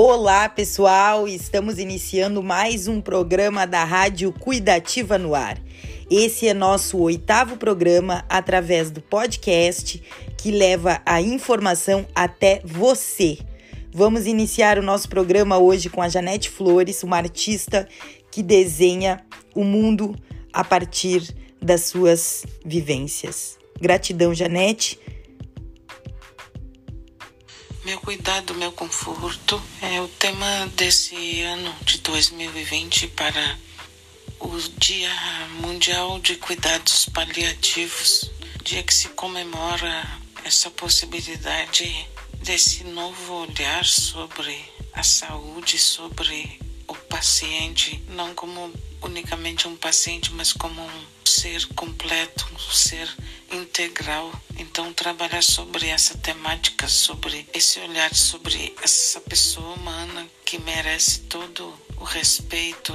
Olá, pessoal! Estamos iniciando mais um programa da Rádio Cuidativa no Ar. Esse é nosso oitavo programa através do podcast que leva a informação até você. Vamos iniciar o nosso programa hoje com a Janete Flores, uma artista que desenha o mundo a partir das suas vivências. Gratidão, Janete. Meu cuidado, meu conforto é o tema desse ano de 2020 para o Dia Mundial de Cuidados Paliativos, dia que se comemora essa possibilidade desse novo olhar sobre a saúde, sobre paciente, não como unicamente um paciente, mas como um ser completo, um ser integral. Então, trabalhar sobre essa temática, sobre esse olhar sobre essa pessoa humana que merece todo o respeito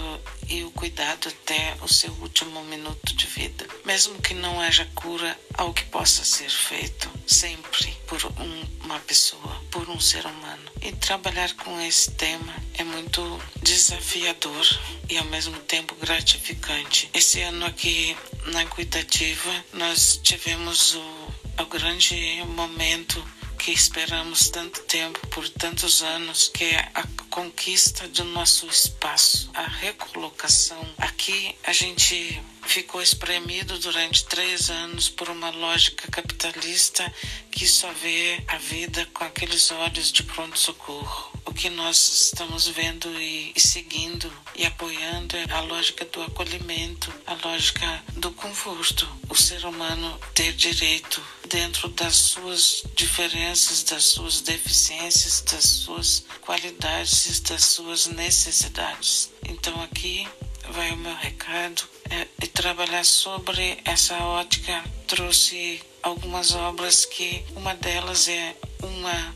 e o cuidado até o seu último minuto de vida. Mesmo que não haja cura ao que possa ser feito, sempre por um, uma pessoa, por um ser humano. E trabalhar com esse tema é muito desafiador e ao mesmo tempo gratificante. Esse ano aqui na Cuidativa nós tivemos o, o grande momento que esperamos tanto tempo, por tantos anos, que é a conquista do nosso espaço, a recolocação. Aqui a gente ficou espremido durante três anos por uma lógica capitalista que só vê a vida com aqueles olhos de pronto-socorro. O que nós estamos vendo e, e, seguindo e apoiando é a lógica do acolhimento, a lógica do conforto. O ser humano ter direito, dentro das suas diferenças, das suas deficiências, das suas qualidades, das suas necessidades. Então aqui vai o meu recado é, e trabalhar sobre essa ótica trouxe algumas obras que uma delas é uma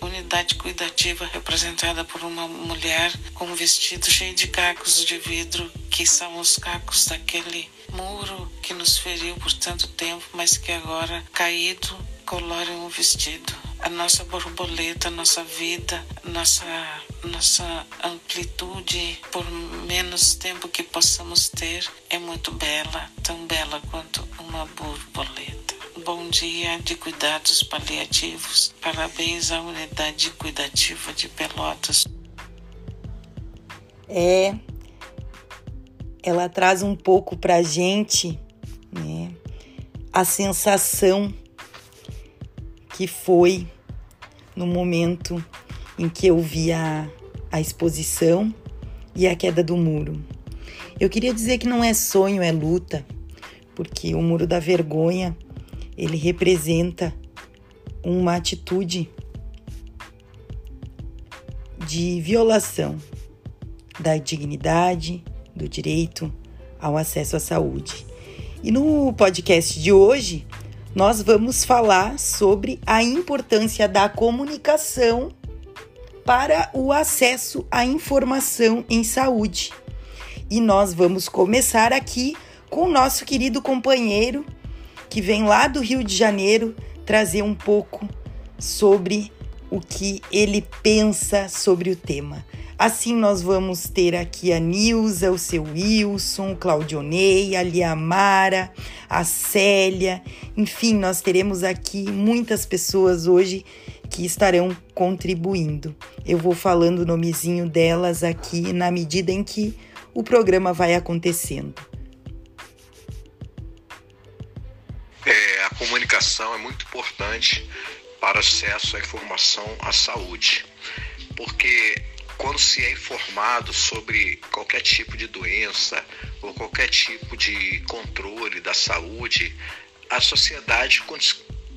unidade cuidativa representada por uma mulher com um vestido cheio de cacos de vidro, que são os cacos daquele muro que nos feriu por tanto tempo, mas que agora caído colore um vestido. A nossa borboleta, a nossa vida, nossa nossa amplitude por menos tempo que possamos ter é muito bela, tão bela quanto uma borboleta. Bom dia de cuidados paliativos. Parabéns à unidade cuidativa de Pelotas. É, ela traz um pouco pra gente, né, a sensação que foi no momento em que eu vi a, a exposição e a queda do muro. Eu queria dizer que não é sonho, é luta, porque o muro da vergonha ele representa uma atitude de violação da dignidade, do direito ao acesso à saúde. E no podcast de hoje, nós vamos falar sobre a importância da comunicação para o acesso à informação em saúde. E nós vamos começar aqui com o nosso querido companheiro que vem lá do Rio de Janeiro trazer um pouco sobre o que ele pensa sobre o tema. Assim, nós vamos ter aqui a Nilza, o seu Wilson, o Claudionei, a Liamara, a Célia, enfim, nós teremos aqui muitas pessoas hoje que estarão contribuindo. Eu vou falando o nomezinho delas aqui na medida em que o programa vai acontecendo. É muito importante para acesso à informação à saúde, porque quando se é informado sobre qualquer tipo de doença ou qualquer tipo de controle da saúde, a sociedade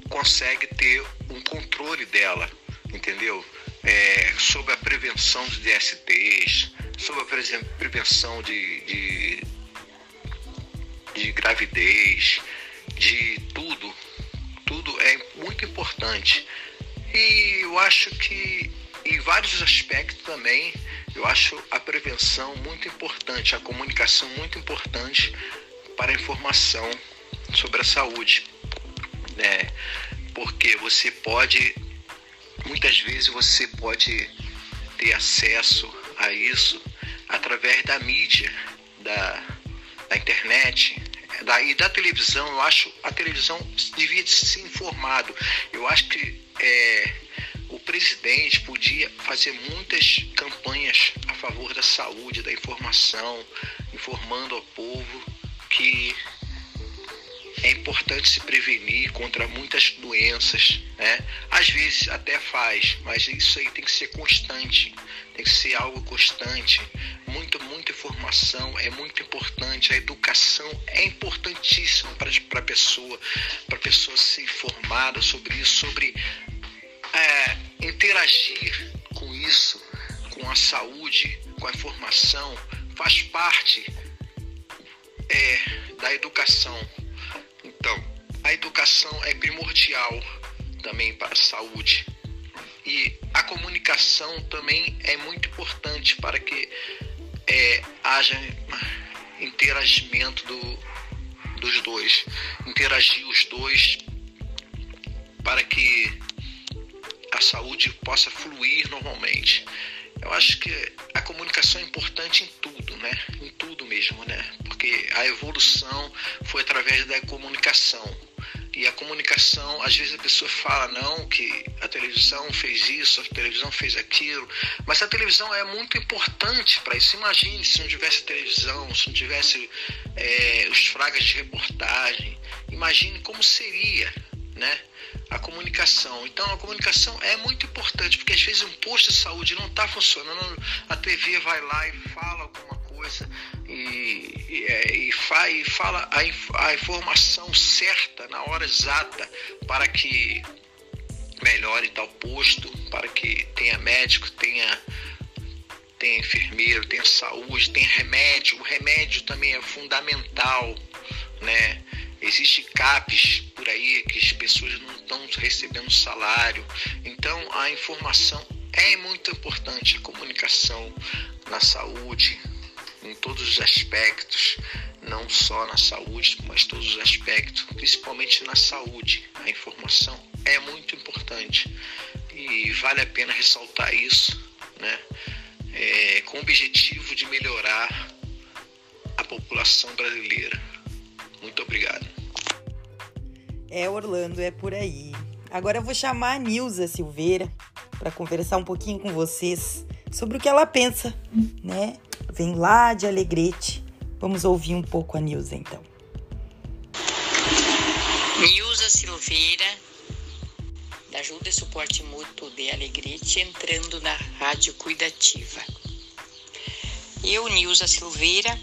consegue ter um controle dela, entendeu? É, sobre a prevenção de DSTs, sobre a prevenção de, de, de gravidez, de tudo. Tudo é muito importante. E eu acho que em vários aspectos também, eu acho a prevenção muito importante, a comunicação muito importante para a informação sobre a saúde né? Porque você pode, muitas vezes você pode ter acesso a isso através da mídia, da, da internet, da, e da televisão. Eu acho a televisão devia ser informado. Eu acho que é, o presidente podia fazer muitas campanhas a favor da saúde, da informação, informando ao povo que é importante se prevenir contra muitas doenças, né? Às vezes até faz, mas isso aí tem que ser constante, tem que ser algo constante. Muita, muita informação é muito importante. A educação é importantíssima para a pessoa, para a pessoa ser informada sobre isso, sobre é, interagir com isso, com a saúde, com a informação, faz parte é, da educação. A educação é primordial também para a saúde. E a comunicação também é muito importante para que é, haja interagimento do, dos dois. Interagir os dois para que a saúde possa fluir normalmente. Eu acho que a comunicação é importante em tudo, né? Em tudo mesmo, né? Porque a evolução foi através da comunicação. E a comunicação, às vezes a pessoa fala não que a televisão fez isso, a televisão fez aquilo, mas a televisão é muito importante para isso. Imagine se não tivesse televisão, se não tivesse é, os fragas de reportagem. Imagine como seria, né? a comunicação. Então a comunicação é muito importante, porque às vezes um posto de saúde não está funcionando, a TV vai lá e fala alguma coisa e, e, é, e, fa, fala a, a informação certa na hora exata para que melhore tal posto, para que tenha médico, tenha tenha enfermeiro, tenha saúde, tenha remédio. O remédio também é fundamental, né? Existem CAPs por aí que as pessoas não estão recebendo salário. Então a informação é muito importante, a comunicação na saúde, em todos os aspectos, não só na saúde, mas todos os aspectos, principalmente na saúde. A informação é muito importante e vale a pena ressaltar isso, né? É, com o objetivo de melhorar a população brasileira. Muito obrigado. É, Orlando, é por aí. Agora eu vou chamar a Nilza Silveira para conversar um pouquinho com vocês sobre o que ela pensa, né? Vem lá de Alegrete. Vamos ouvir um pouco a Nilza então. Nilza Silveira, da Ajuda e Suporte Mútuo de Alegrete, entrando na Rádio Cuidativa. Eu, Nilza Silveira,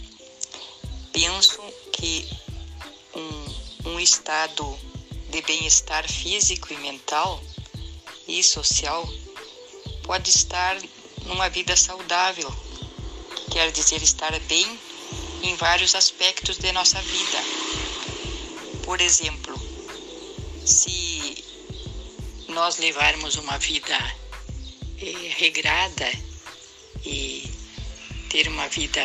penso que um, um estado de bem-estar físico e mental e social pode estar numa vida saudável, quer dizer estar bem em vários aspectos de nossa vida. Por exemplo, se nós levarmos uma vida eh, regrada e ter uma vida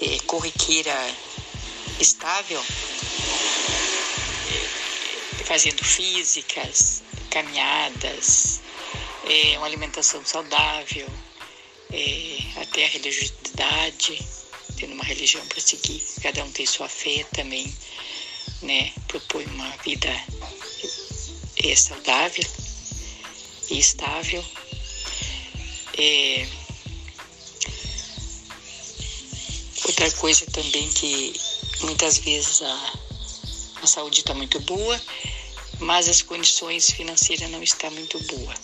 eh, corriqueira estável, fazendo físicas, caminhadas, é, uma alimentação saudável, é, até a religiosidade, tendo uma religião para seguir, cada um tem sua fé também, né? Propõe uma vida é, saudável e estável. É, outra coisa também que Muitas vezes a, a saúde está muito boa, mas as condições financeiras não estão muito boas.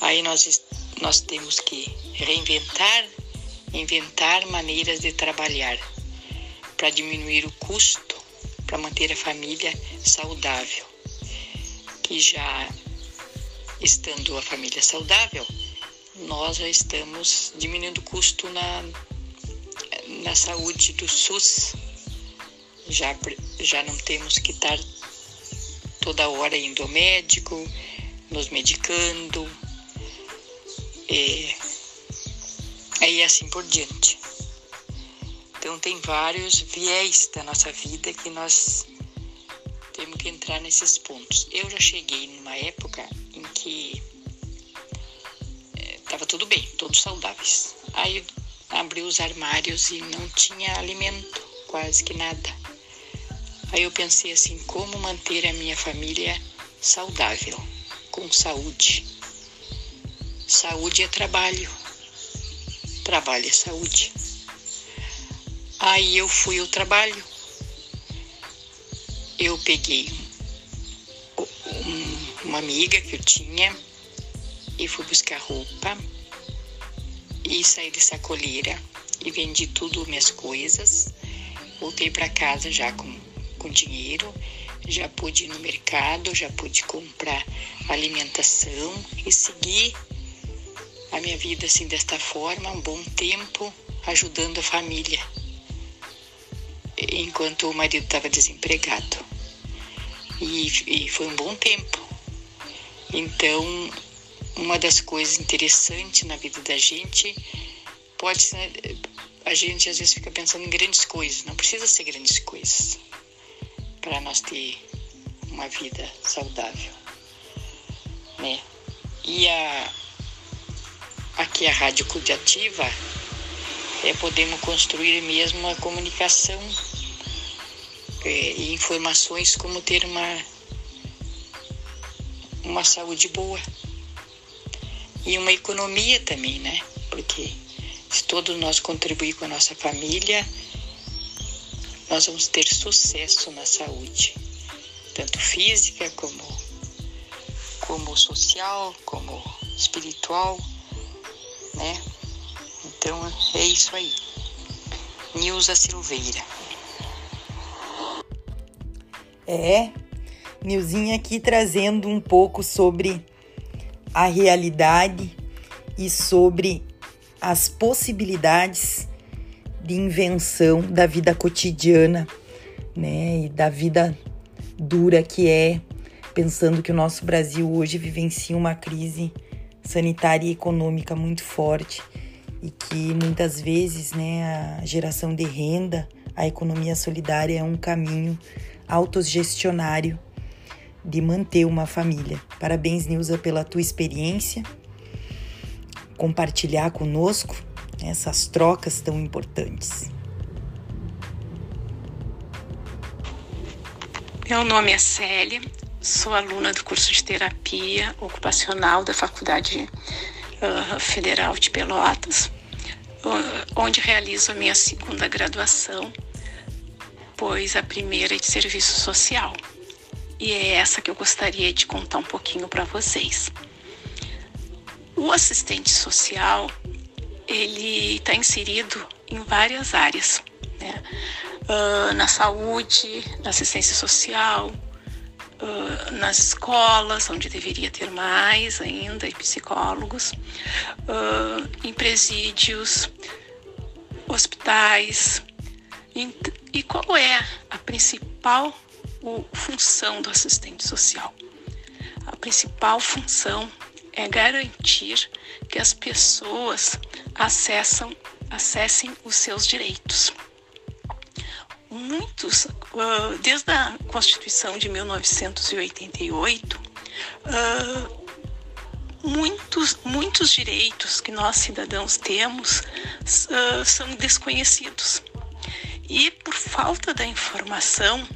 Aí nós, nós temos que reinventar, inventar maneiras de trabalhar para diminuir o custo, para manter a família saudável. Que já estando a família saudável, nós já estamos diminuindo o custo na, na saúde do SUS. Já, já não temos que estar toda hora indo ao médico, nos medicando, e aí assim por diante. Então tem vários viés da nossa vida que nós temos que entrar nesses pontos. Eu já cheguei numa época em que estava tudo bem, todos saudáveis. Aí abri os armários e não tinha alimento, quase que nada. Aí eu pensei assim, como manter a minha família saudável, com saúde. Saúde é trabalho, trabalho é saúde. Aí eu fui ao trabalho. Eu peguei um, uma amiga que eu tinha e fui buscar roupa e saí de sacoleira e vendi tudo minhas coisas. Voltei para casa já com, com dinheiro, já pude ir no mercado, já pude comprar alimentação e seguir a minha vida assim desta forma, um bom tempo, ajudando a família, enquanto o marido estava desempregado. E, e foi um bom tempo. Então, uma das coisas interessantes na vida da gente pode ser a gente às vezes fica pensando em grandes coisas, não precisa ser grandes coisas para nós ter uma vida saudável, né? E a aqui a rádio curativa é podemos construir mesmo a comunicação é, e informações como ter uma uma saúde boa e uma economia também, né? Porque se todos nós contribuir com a nossa família, nós vamos ter sucesso na saúde, tanto física como, como social, como espiritual, né? Então é isso aí. Nilza Silveira. É, Nilzinha aqui trazendo um pouco sobre a realidade e sobre as possibilidades de invenção da vida cotidiana, né, e da vida dura que é, pensando que o nosso Brasil hoje vivencia uma crise sanitária e econômica muito forte e que muitas vezes, né, a geração de renda, a economia solidária é um caminho autogestionário de manter uma família. Parabéns, Nilza, pela tua experiência, compartilhar conosco essas trocas tão importantes. Meu nome é Célia, sou aluna do curso de terapia ocupacional da Faculdade uh, Federal de Pelotas, uh, onde realizo a minha segunda graduação, pois a primeira é de serviço social e é essa que eu gostaria de contar um pouquinho para vocês. O assistente social ele está inserido em várias áreas, né? Uh, na saúde, na assistência social, uh, nas escolas, onde deveria ter mais ainda, e psicólogos, uh, em presídios, hospitais. E qual é a principal o, função do assistente social. A principal função é garantir que as pessoas acessam, acessem os seus direitos. Muitos, uh, desde a Constituição de 1988, uh, muitos, muitos direitos que nós cidadãos temos uh, são desconhecidos. E por falta da informação,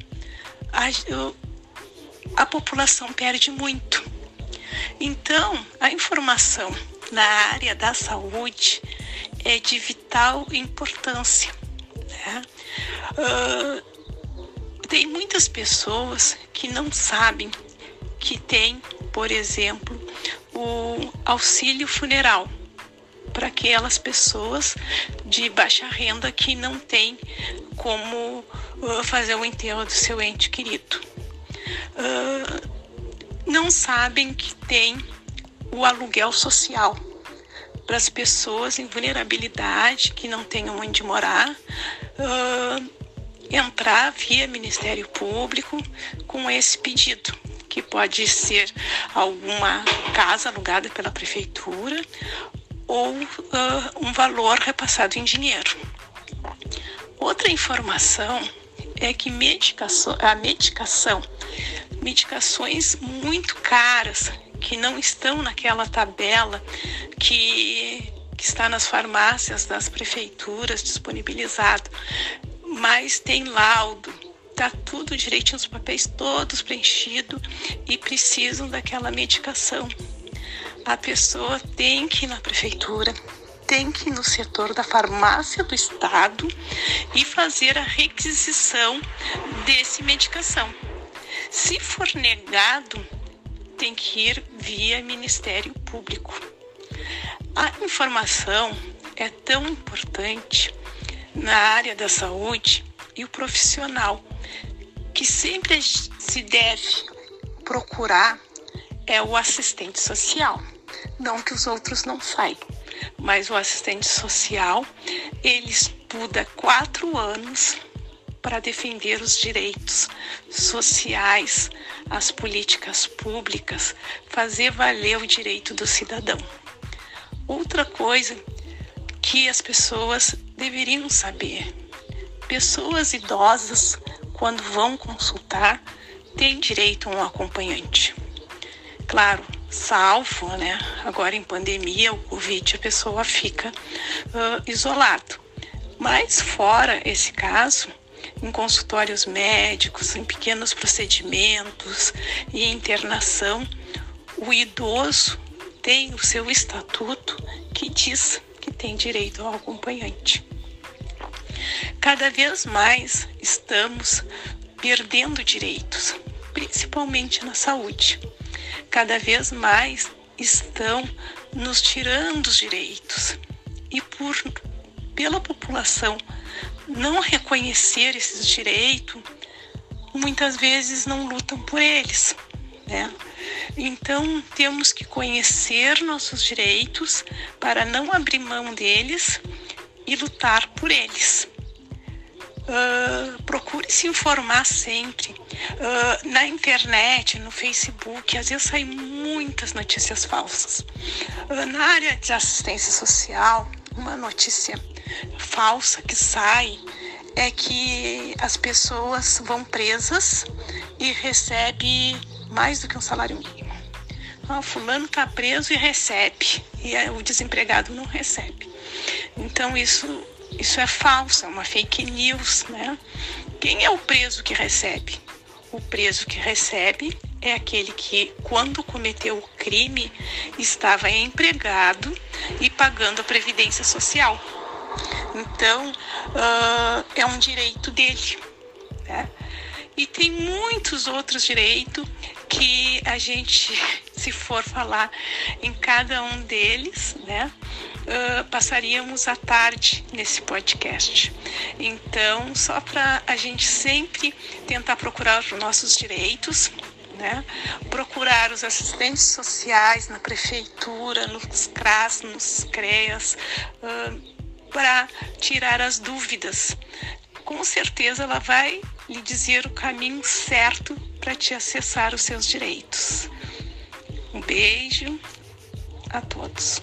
a, a população perde muito. Então, a informação na área da saúde é de vital importância. Né? Uh, tem muitas pessoas que não sabem que tem, por exemplo, o auxílio funeral para aquelas pessoas de baixa renda que não têm como uh, fazer o enterro do seu ente querido. Uh, não sabem que tem o aluguel social para as pessoas em vulnerabilidade que não tenham onde morar. Uh, entrar via Ministério Público com esse pedido, que pode ser alguma casa alugada pela prefeitura ou uh, um valor repassado em dinheiro. Outra informação é que medicação, a medicação, medicações muito caras que não estão naquela tabela que, que está nas farmácias das prefeituras disponibilizado, mas tem laudo, tá tudo direitinho, os papéis todos preenchidos e precisam daquela medicação. A pessoa tem que ir na prefeitura, tem que ir no setor da farmácia do estado e fazer a requisição desse medicação. Se for negado, tem que ir via Ministério Público. A informação é tão importante na área da saúde e o profissional que sempre se deve procurar é o assistente social. Não que os outros não saibam, mas o assistente social ele estuda quatro anos para defender os direitos sociais, as políticas públicas, fazer valer o direito do cidadão. Outra coisa que as pessoas deveriam saber: pessoas idosas, quando vão consultar, têm direito a um acompanhante. Claro, salvo, né? Agora em pandemia, o Covid, a pessoa fica uh, isolado. Mas fora esse caso, em consultórios médicos, em pequenos procedimentos e internação, o idoso tem o seu estatuto que diz que tem direito ao acompanhante. Cada vez mais estamos perdendo direitos, principalmente na saúde. Cada vez mais estão nos tirando os direitos. E por pela população não reconhecer esses direitos, muitas vezes não lutam por eles, né? Então temos que conhecer nossos direitos para não abrir mão deles e lutar por eles. Uh, procure se informar sempre. Uh, na internet, no Facebook, às vezes saem muitas notícias falsas. Uh, na área de assistência social, uma notícia falsa que sai é que as pessoas vão presas e recebem mais do que um salário mínimo. Ah, o fulano está preso e recebe, e o desempregado não recebe. Então isso, isso é falso, é uma fake news, né? Quem é o preso que recebe? O preso que recebe é aquele que, quando cometeu o crime, estava empregado e pagando a previdência social. Então, uh, é um direito dele. Né? E tem muitos outros direitos que a gente, se for falar em cada um deles, né, uh, passaríamos a tarde nesse podcast. Então, só para a gente sempre tentar procurar os nossos direitos, né? procurar os assistentes sociais na prefeitura, nos CRAS, nos CREAS, uh, para tirar as dúvidas. Com certeza ela vai lhe dizer o caminho certo para te acessar os seus direitos. Um beijo a todos.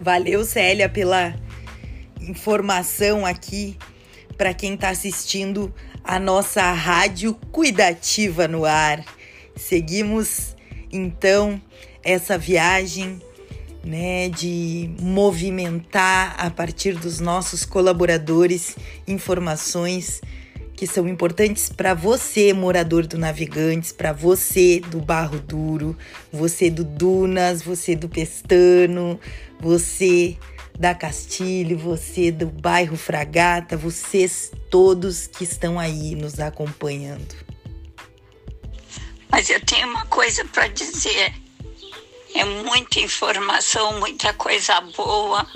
Valeu, Célia, pela informação aqui para quem está assistindo a nossa rádio cuidativa no ar. Seguimos então essa viagem né, de movimentar a partir dos nossos colaboradores informações que são importantes para você, morador do Navegantes, para você do Barro Duro, você do Dunas, você do Pestano, você da Castilho, você do bairro Fragata, vocês todos que estão aí nos acompanhando. Mas eu tenho uma coisa para dizer. É muita informação, muita coisa boa.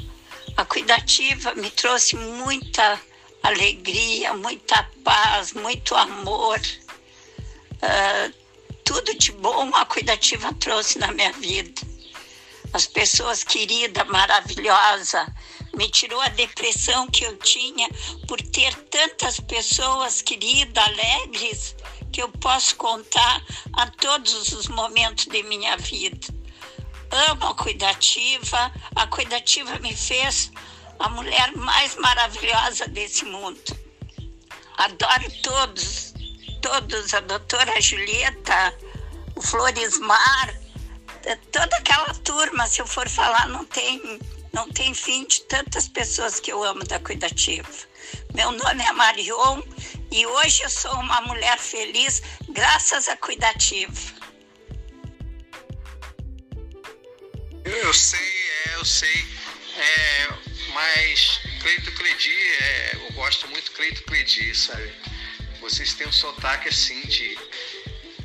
A cuidativa me trouxe muita alegria, muita paz, muito amor. Uh, tudo de bom a cuidativa trouxe na minha vida. As pessoas queridas, maravilhosas, me tirou a depressão que eu tinha por ter tantas pessoas queridas, alegres, que eu posso contar a todos os momentos de minha vida amo a cuidativa. A cuidativa me fez a mulher mais maravilhosa desse mundo. Adoro todos, todos, a doutora Julieta, o Floresmar, toda aquela turma, se eu for falar, não tem, não tem fim de tantas pessoas que eu amo da Cuidativa. Meu nome é Marion e hoje eu sou uma mulher feliz graças à Cuidativa. Eu sei, é, eu sei. É, mas Cleito Cledi, é, eu gosto muito Cleito Cledi, sabe? Vocês têm um sotaque assim de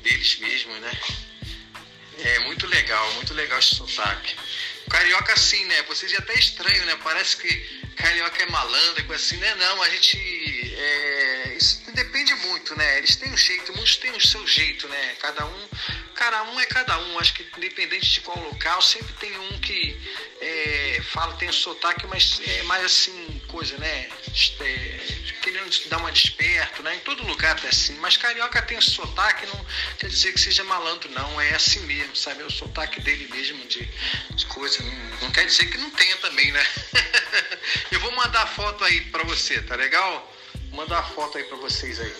deles mesmos, né? É muito legal, muito legal esse sotaque. Carioca assim, né? Vocês até estranho, né? Parece que carioca é malandro, coisa assim, né? Não, a gente. É, isso depende muito, né? Eles têm um jeito, muitos têm o seu jeito, né? Cada um cada um é cada um. Acho que independente de qual local, sempre tem um que é, fala, tem o sotaque, mas é mais assim, coisa, né? É, querendo dar uma desperto, né? Em todo lugar é assim. Mas carioca tem o sotaque, não quer dizer que seja malandro, não. É assim mesmo, sabe? É o sotaque dele mesmo de, de coisa. Não, não quer dizer que não tenha também, né? Eu vou mandar foto aí pra você, tá legal? Vou mandar a foto aí pra vocês aí.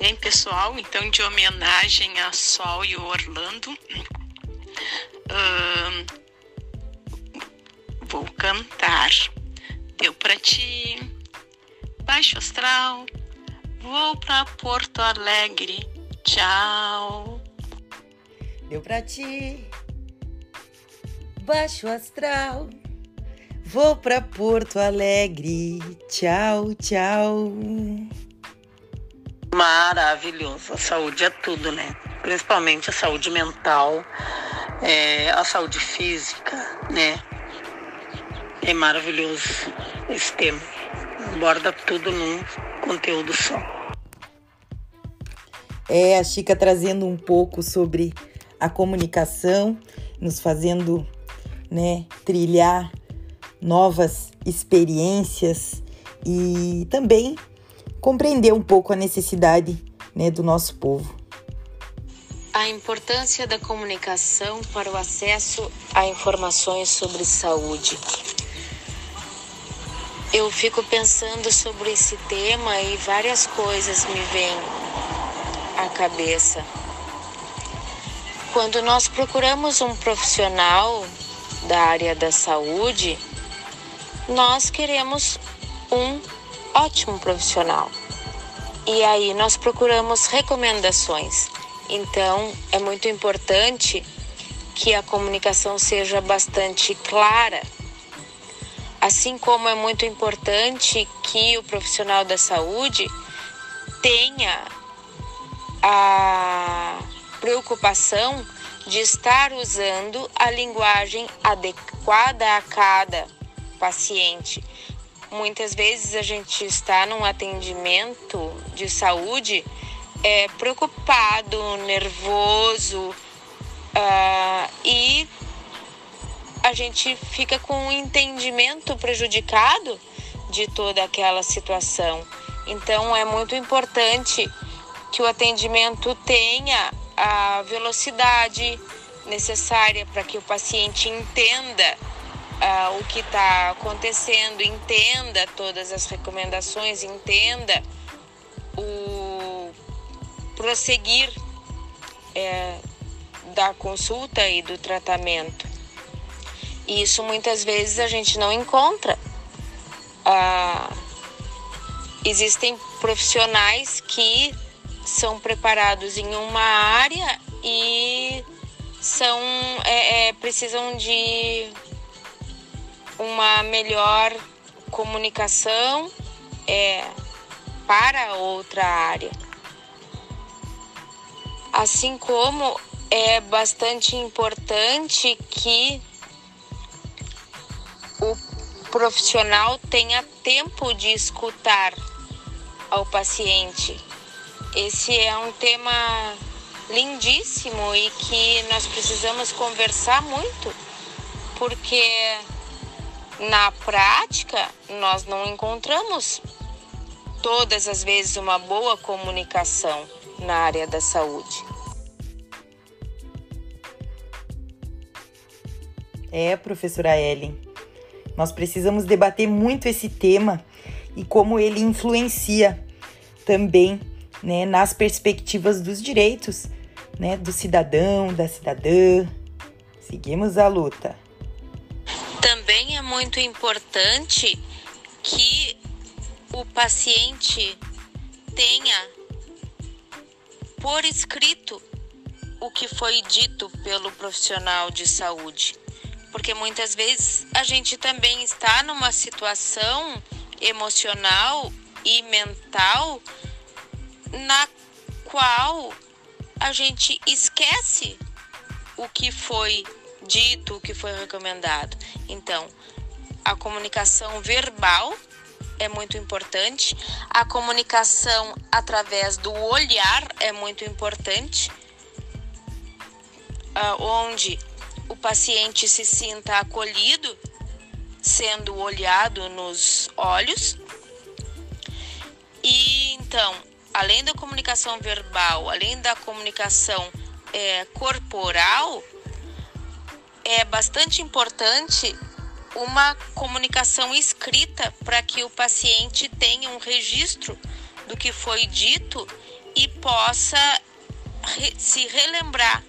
Bem, pessoal, então de homenagem a Sol e o Orlando, vou cantar. Deu pra ti, baixo astral, vou pra Porto Alegre, tchau. Deu pra ti, baixo astral, vou pra Porto Alegre, tchau, tchau. Maravilhoso. A saúde é tudo, né? Principalmente a saúde mental, é, a saúde física, né? É maravilhoso esse tema. Aborda tudo num conteúdo só. É, a Chica trazendo um pouco sobre a comunicação, nos fazendo né, trilhar novas experiências e também compreender um pouco a necessidade né, do nosso povo. A importância da comunicação para o acesso a informações sobre saúde. Eu fico pensando sobre esse tema e várias coisas me vêm à cabeça. Quando nós procuramos um profissional da área da saúde, nós queremos um ótimo profissional. E aí nós procuramos recomendações. Então é muito importante que a comunicação seja bastante clara. Assim como é muito importante que o profissional da saúde tenha a preocupação de estar usando a linguagem adequada a cada paciente, muitas vezes a gente está num atendimento de saúde é, preocupado, nervoso uh, e a gente fica com um entendimento prejudicado de toda aquela situação. Então é muito importante que o atendimento tenha a velocidade necessária para que o paciente entenda uh, o que está acontecendo, entenda todas as recomendações, entenda o prosseguir é, da consulta e do tratamento. E isso muitas vezes a gente não encontra. Uh, existem profissionais que são preparados em uma área e são é, é, precisam de uma melhor comunicação é, para outra área. Assim como é bastante importante que o profissional tenha tempo de escutar ao paciente. Esse é um tema lindíssimo e que nós precisamos conversar muito, porque na prática, nós não encontramos todas as vezes uma boa comunicação na área da saúde. É, professora Ellen, nós precisamos debater muito esse tema e como ele influencia também né, nas perspectivas dos direitos né, do cidadão, da cidadã. Seguimos a luta. Também é muito importante que o paciente tenha por escrito o que foi dito pelo profissional de saúde. Porque muitas vezes a gente também está numa situação emocional e mental na qual a gente esquece o que foi dito, o que foi recomendado. Então, a comunicação verbal é muito importante, a comunicação através do olhar é muito importante, ah, onde o paciente se sinta acolhido, sendo olhado nos olhos. E então, além da comunicação verbal, além da comunicação é, corporal, é bastante importante uma comunicação escrita para que o paciente tenha um registro do que foi dito e possa se relembrar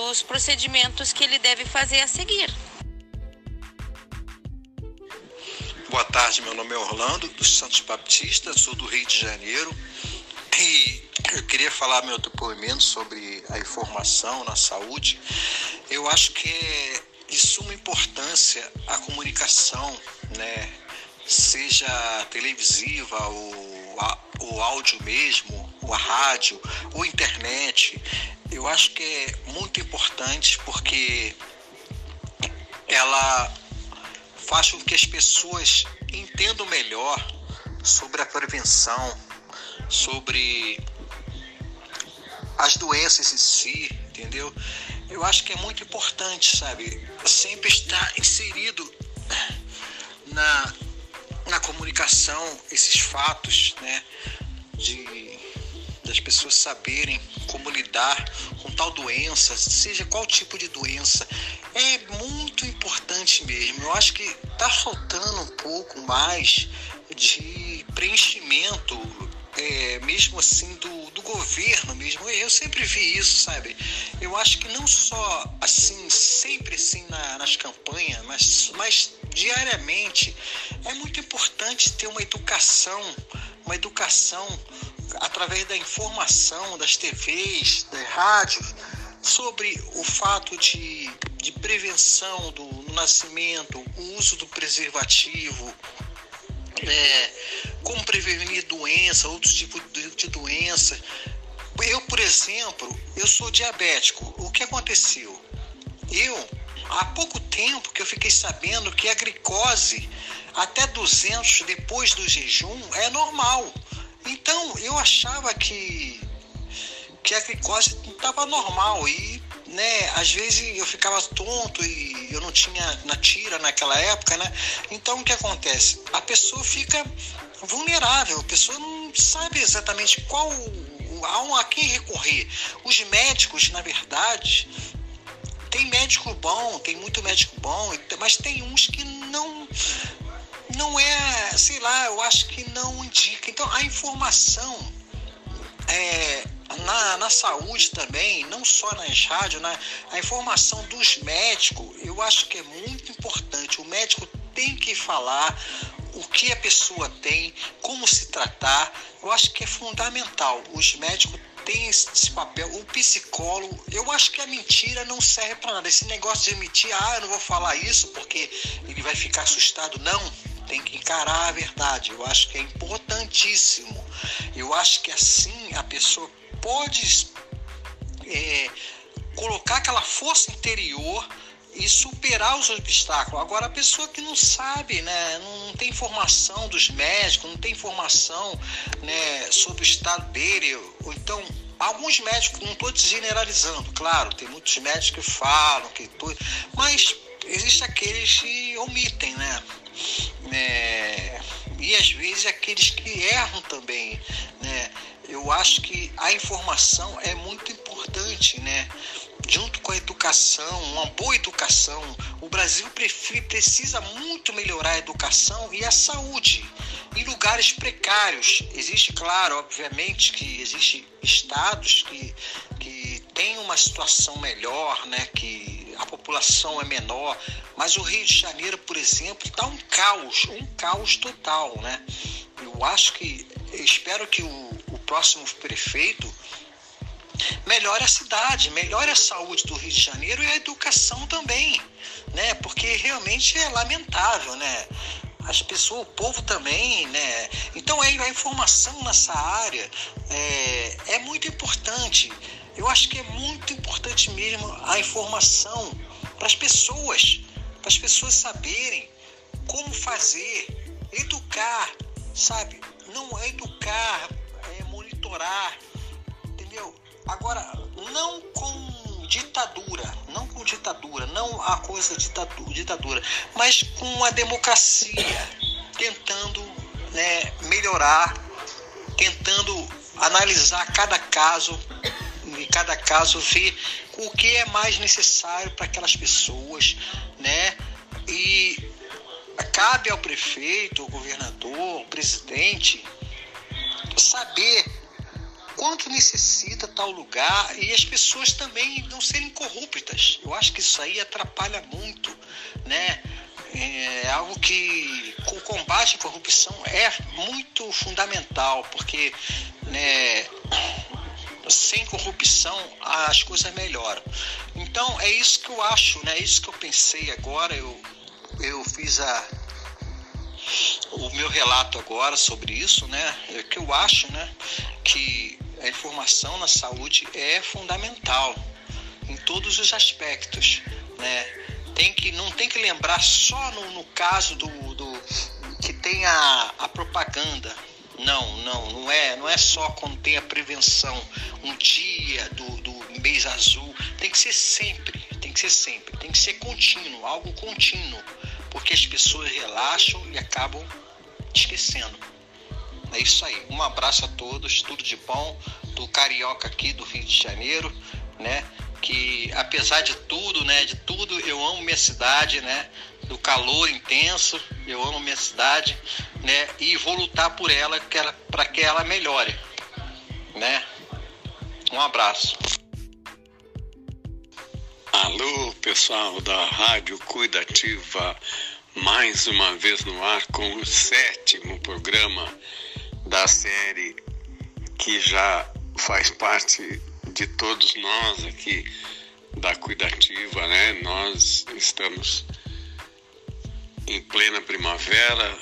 dos procedimentos que ele deve fazer a seguir. Boa tarde, meu nome é Orlando, dos Santos Baptista, sou do Rio de Janeiro e eu queria falar meu depoimento sobre a informação na saúde. Eu acho que é de suma importância a comunicação, né? seja televisiva ou o áudio mesmo, ou a rádio, ou internet. Eu acho que é muito importante porque ela faz com que as pessoas entendam melhor sobre a prevenção, sobre as doenças em si, entendeu? Eu acho que é muito importante, sabe? Sempre estar inserido na, na comunicação esses fatos, né? De das pessoas saberem como lidar com tal doença, seja qual tipo de doença, é muito importante mesmo. Eu acho que está faltando um pouco mais de preenchimento é, mesmo assim do, do governo mesmo. Eu sempre vi isso, sabe? Eu acho que não só assim, sempre assim na, nas campanhas, mas, mas diariamente é muito importante ter uma educação, uma educação através da informação das TVs, das rádios, sobre o fato de, de prevenção do, do nascimento, o uso do preservativo, é, como prevenir doença, outros tipos de, de doença. Eu, por exemplo, eu sou diabético. O que aconteceu? Eu, há pouco tempo que eu fiquei sabendo que a glicose até 200 depois do jejum é normal. Então, eu achava que que a glicose estava normal e né, às vezes eu ficava tonto e eu não tinha na tira naquela época, né? Então o que acontece? A pessoa fica vulnerável, a pessoa não sabe exatamente qual a quem recorrer. Os médicos, na verdade, tem médico bom, tem muito médico bom, mas tem uns que não não é, sei lá, eu acho que não indica. Então a informação é, na, na saúde também, não só nas rádios, na, a informação dos médicos, eu acho que é muito importante. O médico tem que falar o que a pessoa tem, como se tratar. Eu acho que é fundamental. Os médicos têm esse papel. O psicólogo, eu acho que a mentira não serve para nada. Esse negócio de mentir, ah, eu não vou falar isso porque ele vai ficar assustado. Não, tem que encarar a verdade. Eu acho que é importantíssimo. Eu acho que assim a pessoa pode é, colocar aquela força interior e superar os obstáculos. Agora, a pessoa que não sabe, né, não tem informação dos médicos, não tem informação né, sobre o estado dele, ou então alguns médicos, não estou generalizando, claro, tem muitos médicos que falam, que tudo, mas existe aqueles que omitem, né? É, e às vezes aqueles que erram também, né? eu acho que a informação é muito importante, né? Junto com a educação, uma boa educação. O Brasil precisa muito melhorar a educação e a saúde. em lugares precários. Existe, claro, obviamente, que existe estados que, que têm uma situação melhor, né? que a população é menor, mas o Rio de Janeiro, por exemplo, está um caos, um caos total. Né? Eu acho que, eu espero que o, o próximo prefeito melhore a cidade, melhore a saúde do Rio de Janeiro e a educação também, né? Porque realmente é lamentável, né? As pessoas, o povo também, né? Então a informação nessa área é, é muito importante. Eu acho que é muito importante mesmo a informação para as pessoas, para as pessoas saberem como fazer, educar, sabe? Não é educar, é monitorar, entendeu? Agora, não com ditadura, não com ditadura, não a coisa ditadura, mas com a democracia, tentando né, melhorar, tentando analisar cada caso, e cada caso ver o que é mais necessário para aquelas pessoas, né? E cabe ao prefeito, ao governador, ao presidente saber quanto necessita tal lugar e as pessoas também não serem corruptas. Eu acho que isso aí atrapalha muito, né? É algo que o combate à corrupção é muito fundamental, porque né, sem corrupção as coisas melhoram. Então é isso que eu acho, né? É isso que eu pensei agora. Eu, eu fiz a, o meu relato agora sobre isso, né? É que eu acho, né? Que a informação na saúde é fundamental em todos os aspectos, né? Tem que, não tem que lembrar só no, no caso do, do que tem a, a propaganda, não, não, é, não é só quando tem a prevenção, um dia do, do mês azul, tem que ser sempre, tem que ser sempre, tem que ser contínuo, algo contínuo, porque as pessoas relaxam e acabam esquecendo. É isso aí. Um abraço a todos, tudo de bom. Do carioca aqui do Rio de Janeiro, né? Que apesar de tudo, né? De tudo, eu amo minha cidade, né? Do calor intenso, eu amo minha cidade, né? E vou lutar por ela, para que ela melhore, né? Um abraço. Alô, pessoal da Rádio Cuidativa, mais uma vez no ar com o sétimo programa da série que já faz parte de todos nós aqui da Cuidativa, né? Nós estamos em plena primavera.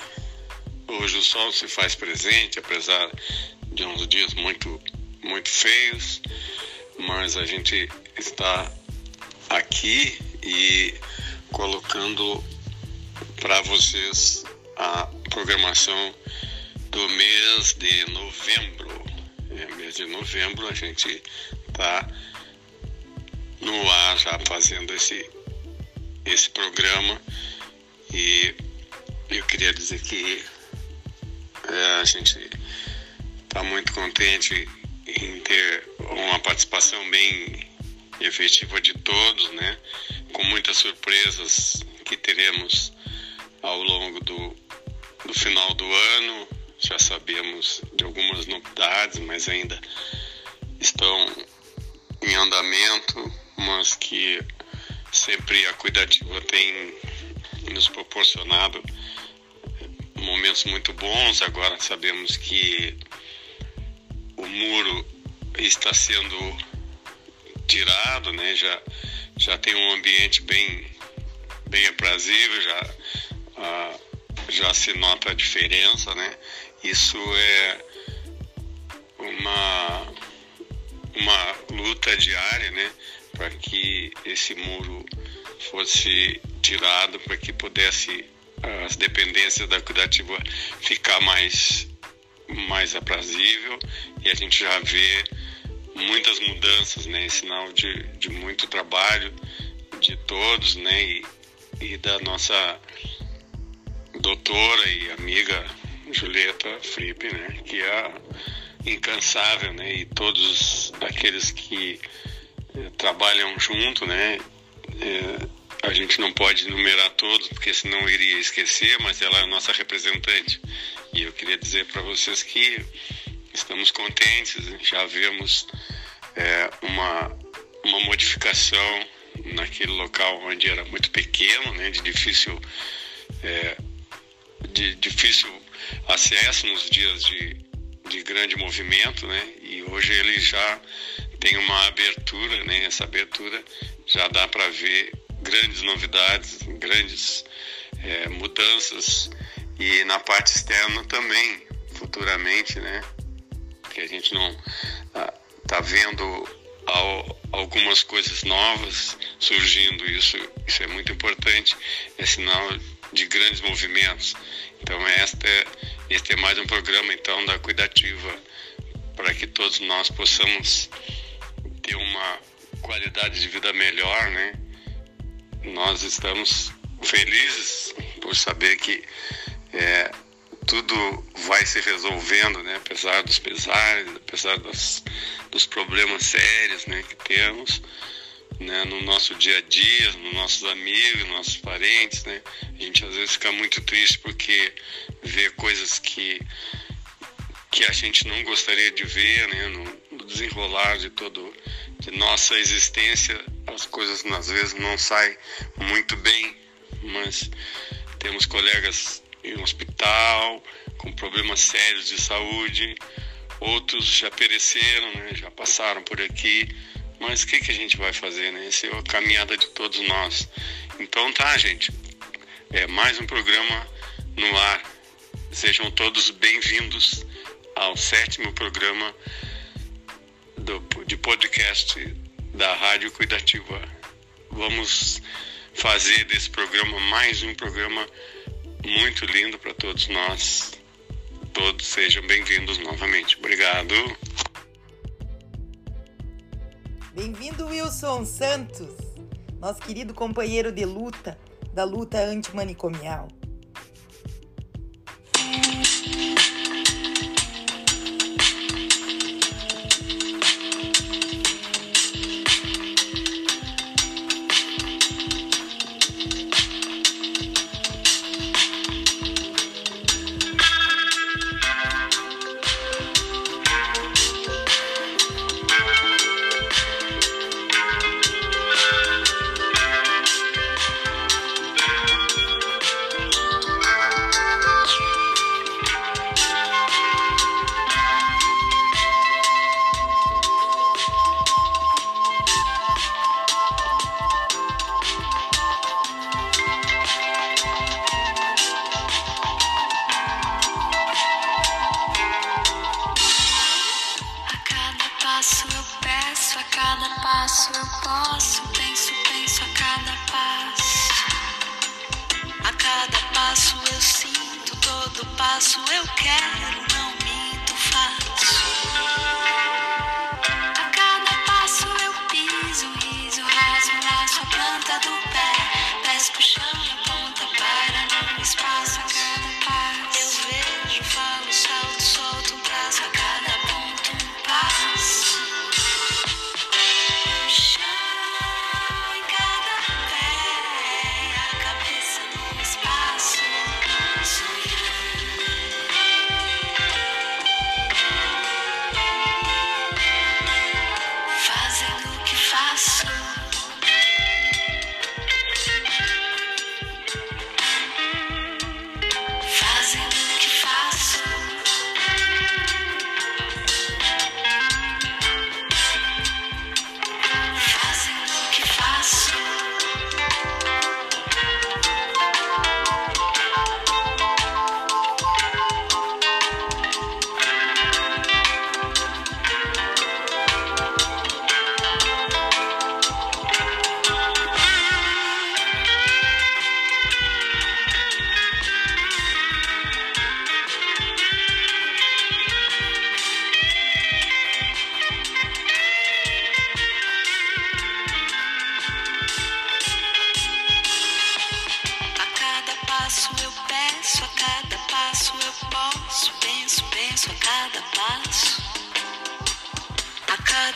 Hoje o sol se faz presente, apesar de uns dias muito muito feios, mas a gente está aqui e colocando para vocês a programação do mês de novembro. É, mês de novembro a gente está no ar já fazendo esse, esse programa e eu queria dizer que é, a gente está muito contente em ter uma participação bem efetiva de todos, né? Com muitas surpresas que teremos ao longo do, do final do ano, já sabemos de algumas novidades, mas ainda estão em andamento, mas que sempre a Cuidativa tem nos proporcionado momentos muito bons. Agora sabemos que o muro está sendo tirado, né? Já já tem um ambiente bem bem aprazível, já ah, já se nota a diferença, né? Isso é uma, uma luta diária, né? Para que esse muro fosse tirado, para que pudesse as dependências da cuidativa ficar mais, mais aprazível e a gente já vê muitas mudanças, né? Sinal de, de muito trabalho de todos, né? E, e da nossa doutora e amiga Julieta Fripp, né, que é incansável, né, e todos aqueles que eh, trabalham junto, né, eh, a gente não pode numerar todos, porque senão iria esquecer, mas ela é a nossa representante. E eu queria dizer para vocês que estamos contentes, já vemos é, uma, uma modificação naquele local onde era muito pequeno, né, de difícil, é, de difícil acesso nos dias de, de grande movimento, né, e hoje ele já tem uma abertura, né, essa abertura já dá para ver grandes novidades, grandes é, mudanças e na parte externa também, futuramente, né? Que a gente não ah, tá vendo algumas coisas novas surgindo, isso, isso é muito importante, é sinal de grandes movimentos. Então esta, é, este é mais um programa então da Cuidativa para que todos nós possamos ter uma qualidade de vida melhor, né? Nós estamos felizes por saber que é, tudo vai se resolvendo, né? apesar dos pesares, apesar das, dos problemas sérios né? que temos né? no nosso dia a dia, nos nossos amigos, nossos parentes. Né? A gente às vezes fica muito triste porque vê coisas que, que a gente não gostaria de ver né? no, no desenrolar de todo de nossa existência as coisas às vezes não saem muito bem, mas temos colegas em hospital com problemas sérios de saúde, outros já pereceram, né, já passaram por aqui, mas o que, que a gente vai fazer, né? Essa é a caminhada de todos nós. Então tá, gente, é mais um programa no ar. Sejam todos bem-vindos ao sétimo programa do, de podcast da Rádio Cuidativa. Vamos fazer desse programa mais um programa muito lindo para todos nós. Todos sejam bem-vindos novamente. Obrigado. Bem-vindo, Wilson Santos, nosso querido companheiro de luta, da luta antimanicomial.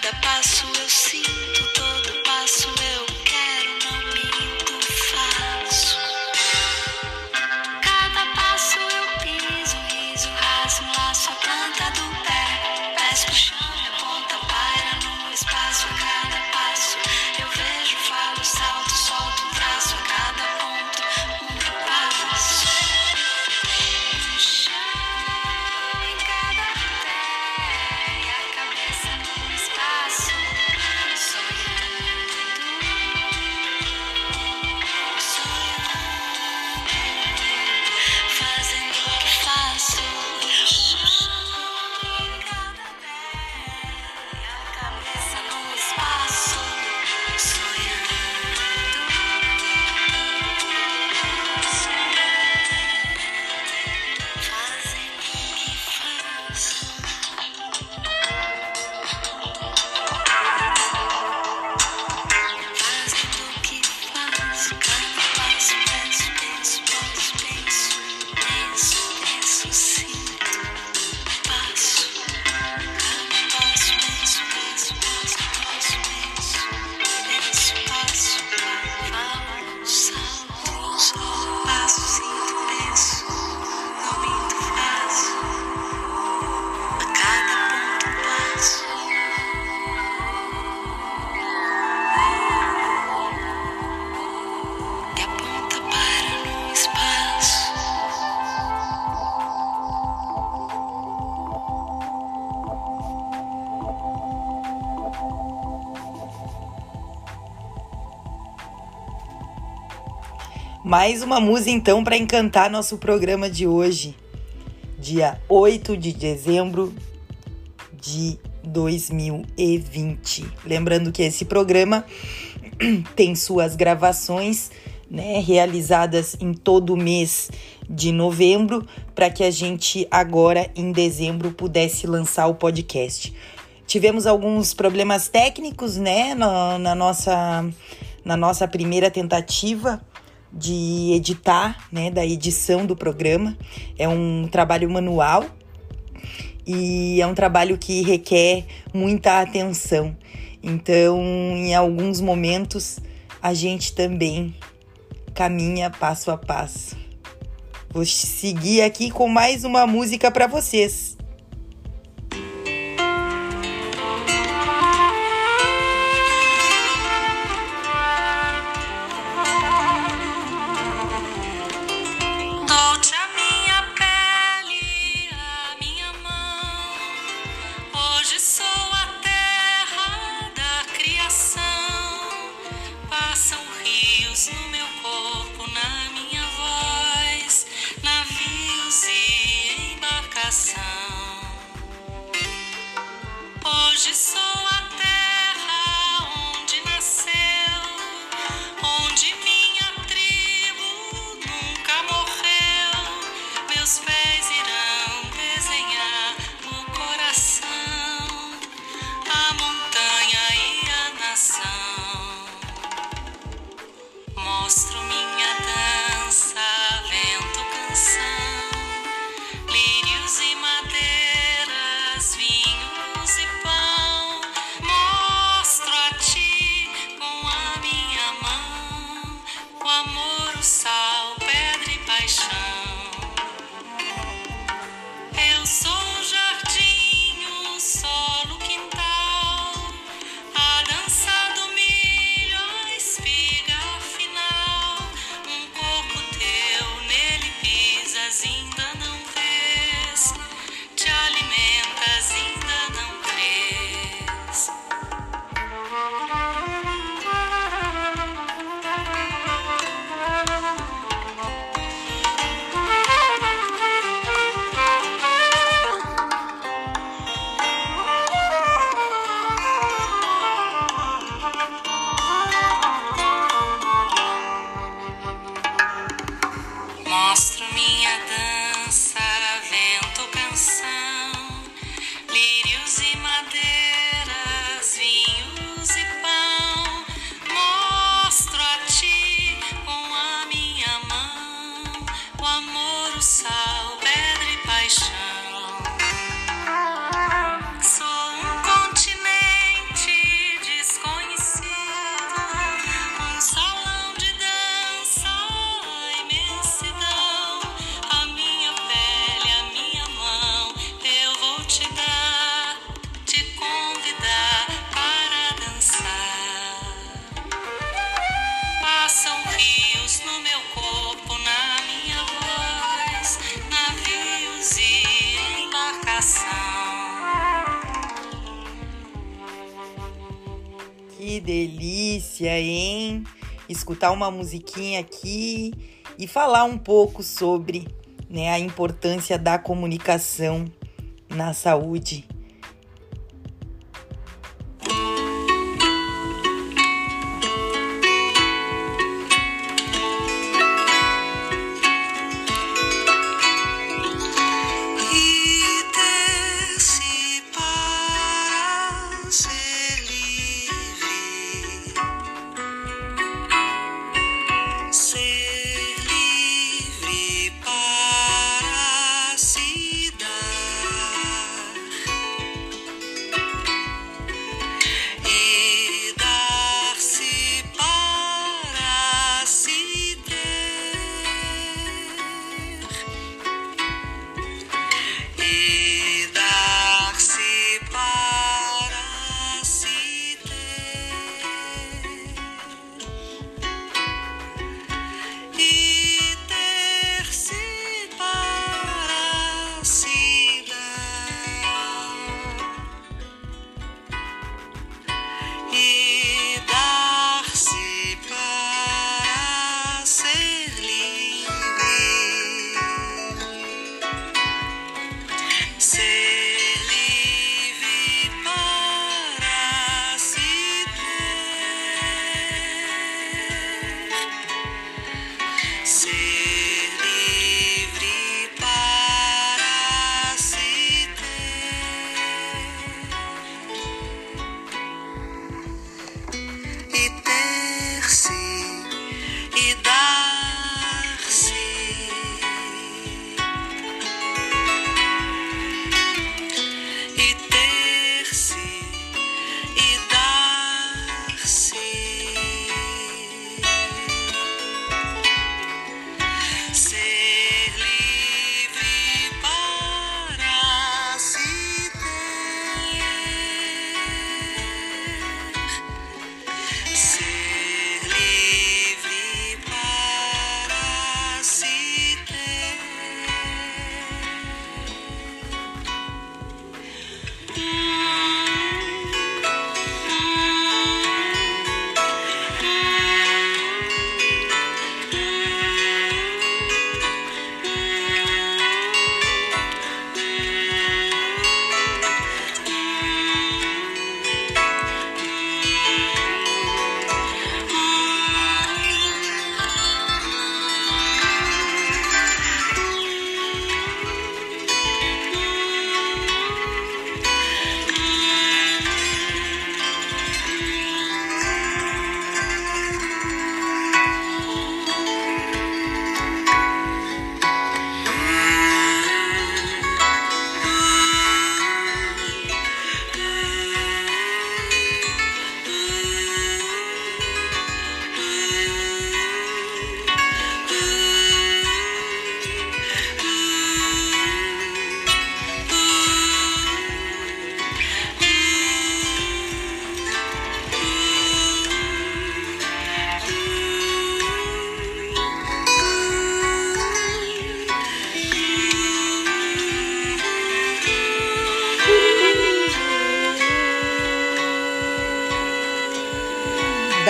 Cada passo eu sinto, Mais uma música então para encantar nosso programa de hoje, dia 8 de dezembro de 2020. Lembrando que esse programa tem suas gravações né, realizadas em todo o mês de novembro, para que a gente agora em dezembro pudesse lançar o podcast. Tivemos alguns problemas técnicos, né, na, na nossa, na nossa primeira tentativa de editar, né, da edição do programa. É um trabalho manual e é um trabalho que requer muita atenção. Então, em alguns momentos, a gente também caminha passo a passo. Vou seguir aqui com mais uma música para vocês. Delícia, hein? Escutar uma musiquinha aqui e falar um pouco sobre né, a importância da comunicação na saúde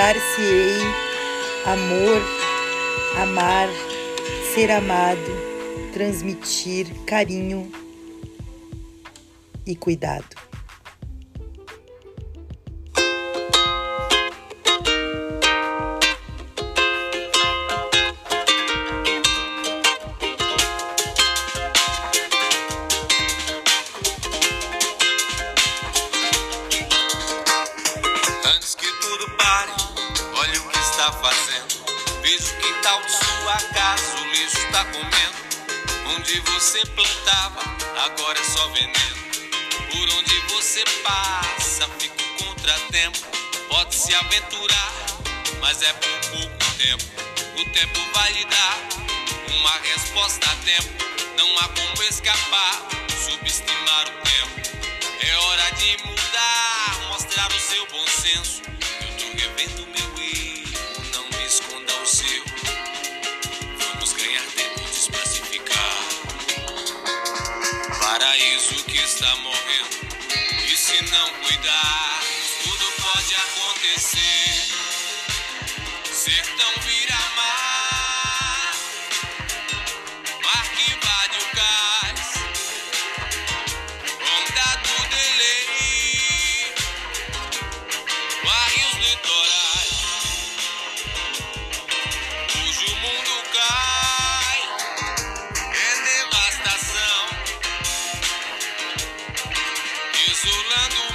dar-se-ei amor, amar, ser amado, transmitir carinho e cuidado.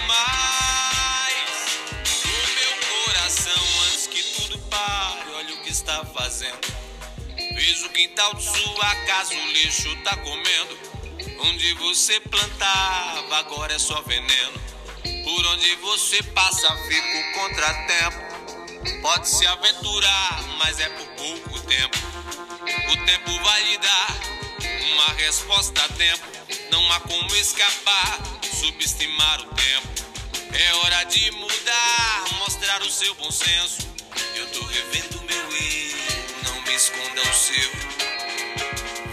Mais o meu coração antes que tudo pare. Olha o que está fazendo. Fez o quintal de sua casa, o lixo tá comendo. Onde você plantava, agora é só veneno. Por onde você passa, fica o contratempo. Pode se aventurar, mas é por pouco tempo. O tempo vai lhe dar uma resposta a tempo. Não há como escapar, subestimar o tempo. É hora de mudar, mostrar o seu bom senso. Eu tô revendo meu erro, não me esconda o seu.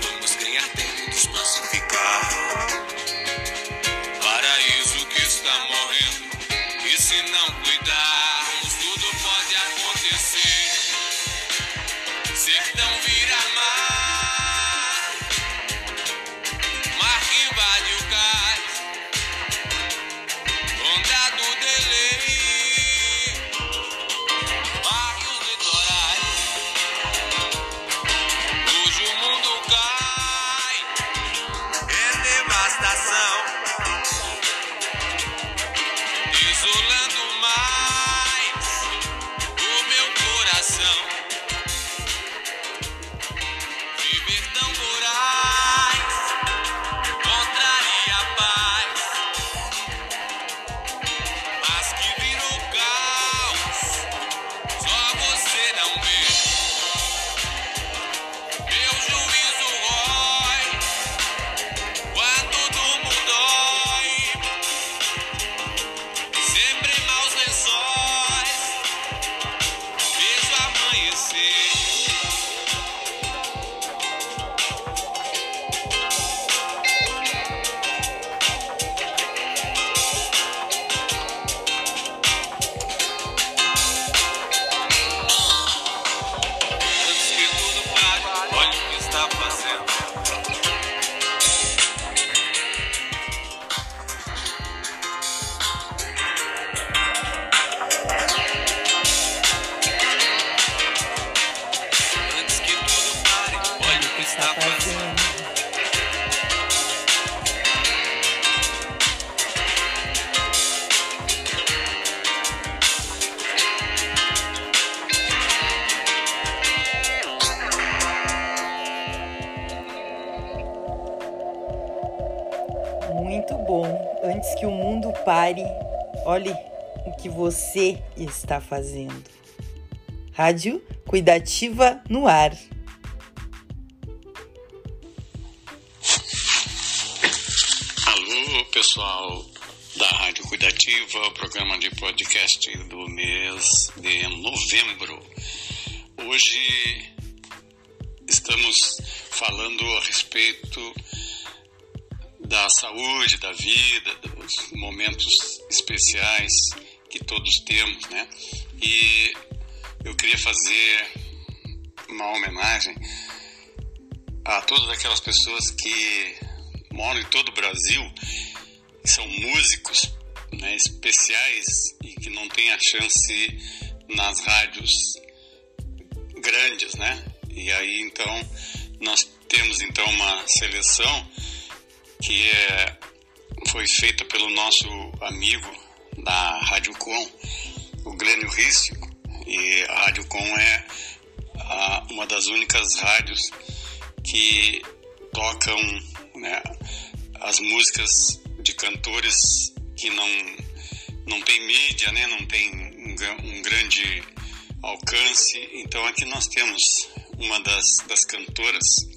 Vamos ganhar tempo, despacificar. Paraíso que está morrendo. E se não que você está fazendo. Rádio Cuidativa no ar. Temos, né? E eu queria fazer uma homenagem a todas aquelas pessoas que moram em todo o Brasil, que são músicos né, especiais e que não têm a chance nas rádios grandes, né? E aí então nós temos então uma seleção que é, foi feita pelo nosso amigo da Rádio Com, o Glênio Rício, e a Rádio Com é a, uma das únicas rádios que tocam né, as músicas de cantores que não, não tem mídia, né, não tem um, um grande alcance. Então aqui nós temos uma das, das cantoras,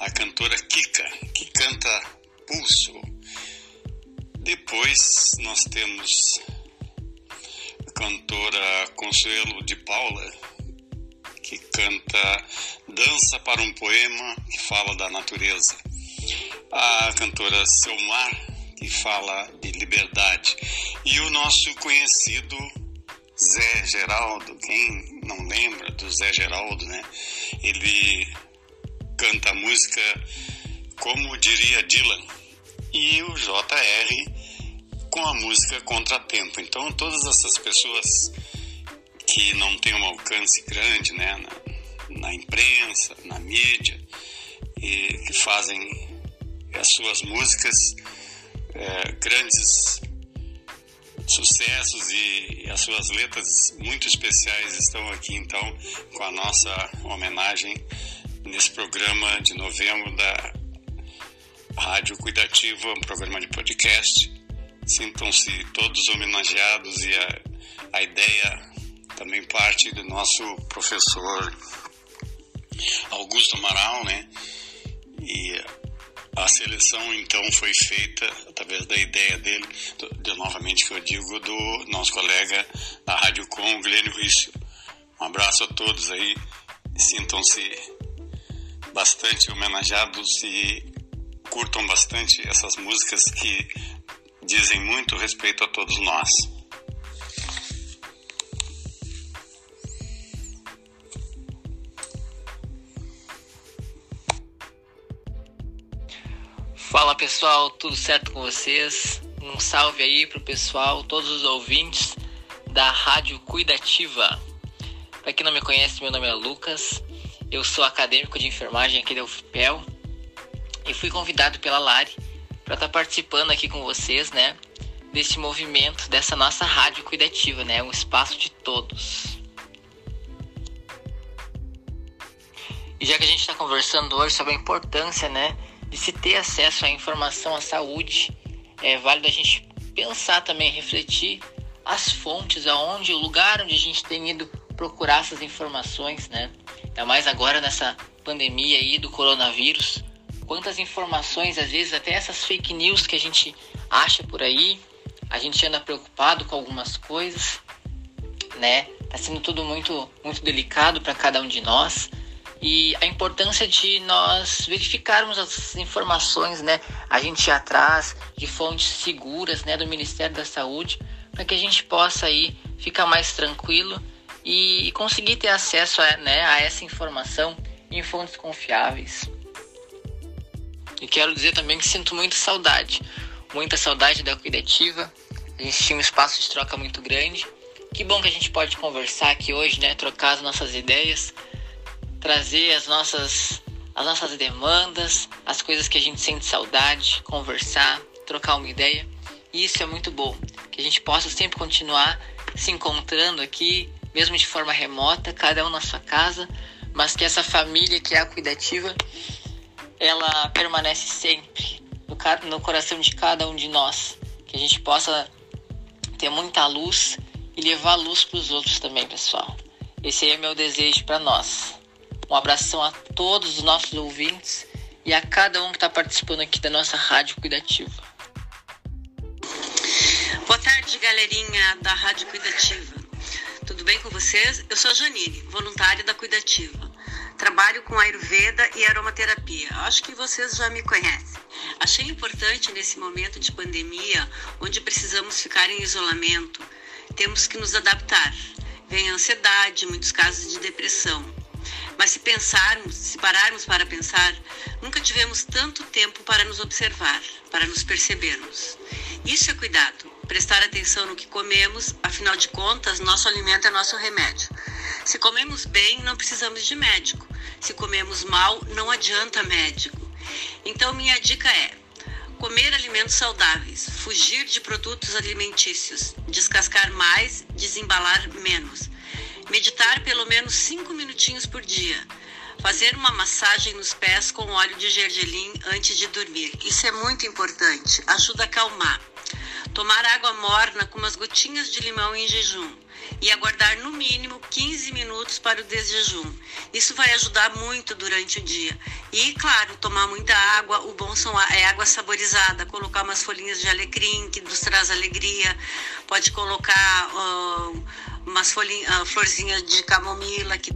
a cantora Kika, que canta Pulso. Depois nós temos a cantora Consuelo de Paula, que canta Dança para um Poema, que fala da natureza. A cantora Selmar, que fala de liberdade. E o nosso conhecido Zé Geraldo, quem não lembra do Zé Geraldo, né? Ele canta a música como diria Dylan. E o JR com a música Contratempo. Então todas essas pessoas que não tem um alcance grande né, na, na imprensa, na mídia, e que fazem as suas músicas é, grandes sucessos e as suas letras muito especiais estão aqui então com a nossa homenagem nesse programa de novembro da Rádio Cuidativa, um programa de podcast. Sintam-se todos homenageados e a, a ideia também parte do nosso professor Augusto Amaral, né? E a seleção então foi feita através da ideia dele, de, novamente que eu digo, do nosso colega da Rádio Com, Glênio Rício. Um abraço a todos aí, sintam-se bastante homenageados e curtam bastante essas músicas que dizem muito respeito a todos nós. Fala pessoal, tudo certo com vocês? Um salve aí pro pessoal, todos os ouvintes da Rádio Cuidativa. Para quem não me conhece, meu nome é Lucas, eu sou acadêmico de enfermagem aqui da UFPEL e fui convidado pela Lari para estar tá participando aqui com vocês, né, desse movimento, dessa nossa Rádio Cuidativa, né, um espaço de todos. E já que a gente está conversando hoje sobre a importância, né, de se ter acesso à informação à saúde, é válido a gente pensar também, refletir as fontes, aonde, o lugar onde a gente tem ido procurar essas informações, né? Ainda mais agora nessa pandemia aí do coronavírus. Quantas informações, às vezes até essas fake news que a gente acha por aí, a gente anda preocupado com algumas coisas, né? Tá sendo tudo muito, muito delicado para cada um de nós e a importância de nós verificarmos as informações, né? A gente ir atrás de fontes seguras, né, do Ministério da Saúde, para que a gente possa aí ficar mais tranquilo e, conseguir ter acesso a, né, a essa informação em fontes confiáveis. E quero dizer também que sinto muita saudade, muita saudade da Cuidativa. A gente tinha um espaço de troca muito grande. Que bom que a gente pode conversar aqui hoje, né? Trocar as nossas ideias trazer as nossas, as nossas demandas, as coisas que a gente sente saudade, conversar, trocar uma ideia. E isso é muito bom, que a gente possa sempre continuar se encontrando aqui, mesmo de forma remota, cada um na sua casa, mas que essa família que é a cuidativa, ela permanece sempre no, no coração de cada um de nós, que a gente possa ter muita luz e levar luz para os outros também, pessoal. Esse é meu desejo para nós. Um abração a todos os nossos ouvintes e a cada um que está participando aqui da nossa Rádio Cuidativa. Boa tarde, galerinha da Rádio Cuidativa. Tudo bem com vocês? Eu sou a Janine, voluntária da Cuidativa. Trabalho com Ayurveda e aromaterapia. Acho que vocês já me conhecem. Achei importante nesse momento de pandemia, onde precisamos ficar em isolamento, temos que nos adaptar vem a ansiedade, muitos casos de depressão. Mas se pensarmos, se pararmos para pensar, nunca tivemos tanto tempo para nos observar, para nos percebermos. Isso é cuidado, prestar atenção no que comemos, afinal de contas, nosso alimento é nosso remédio. Se comemos bem, não precisamos de médico. Se comemos mal, não adianta médico. Então, minha dica é: comer alimentos saudáveis, fugir de produtos alimentícios, descascar mais, desembalar menos. Meditar pelo menos 5 minutinhos por dia. Fazer uma massagem nos pés com óleo de gergelim antes de dormir. Isso é muito importante, ajuda a acalmar. Tomar água morna com umas gotinhas de limão em jejum e aguardar no mínimo 15 minutos para o desjejum. Isso vai ajudar muito durante o dia. E, claro, tomar muita água, o bom são, é água saborizada, colocar umas folhinhas de alecrim, que nos traz alegria, pode colocar uh, umas folhinhas, uh, florzinhas de camomila, que